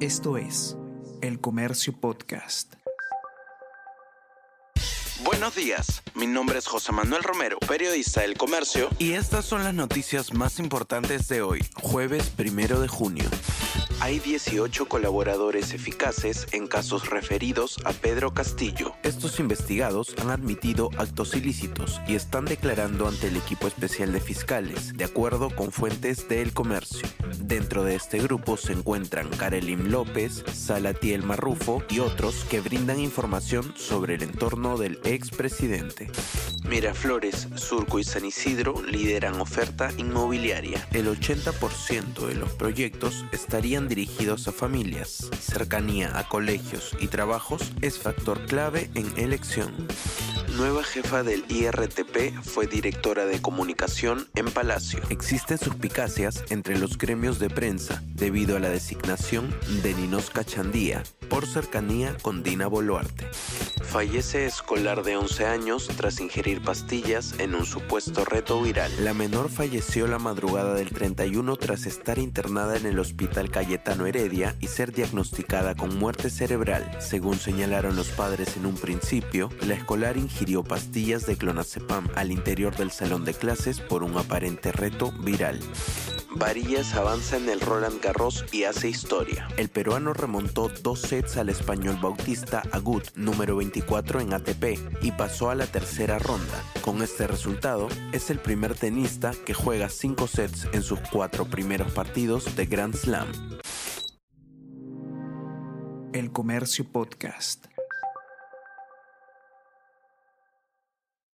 Esto es El Comercio Podcast. Buenos días, mi nombre es José Manuel Romero, periodista del Comercio, y estas son las noticias más importantes de hoy, jueves primero de junio. Hay 18 colaboradores eficaces en casos referidos a Pedro Castillo. Estos investigados han admitido actos ilícitos y están declarando ante el equipo especial de fiscales, de acuerdo con fuentes del comercio. Dentro de este grupo se encuentran Karelim López, Salatiel Marrufo y otros que brindan información sobre el entorno del expresidente. Miraflores, Surco y San Isidro lideran oferta inmobiliaria. El 80% de los proyectos estarían dirigidos a familias. Cercanía a colegios y trabajos es factor clave en elección nueva jefa del IRTP fue directora de comunicación en Palacio. Existen suspicacias entre los gremios de prensa debido a la designación de Ninos Cachandía por cercanía con Dina Boluarte. Fallece escolar de 11 años tras ingerir pastillas en un supuesto reto viral. La menor falleció la madrugada del 31 tras estar internada en el hospital Cayetano Heredia y ser diagnosticada con muerte cerebral. Según señalaron los padres en un principio, la escolar ingirió pastillas de clonazepam al interior del salón de clases por un aparente reto viral. Varillas avanza en el Roland Garros y hace historia. El peruano remontó dos sets al español Bautista Agut, número 24 en ATP, y pasó a la tercera ronda. Con este resultado, es el primer tenista que juega cinco sets en sus cuatro primeros partidos de Grand Slam. El Comercio Podcast.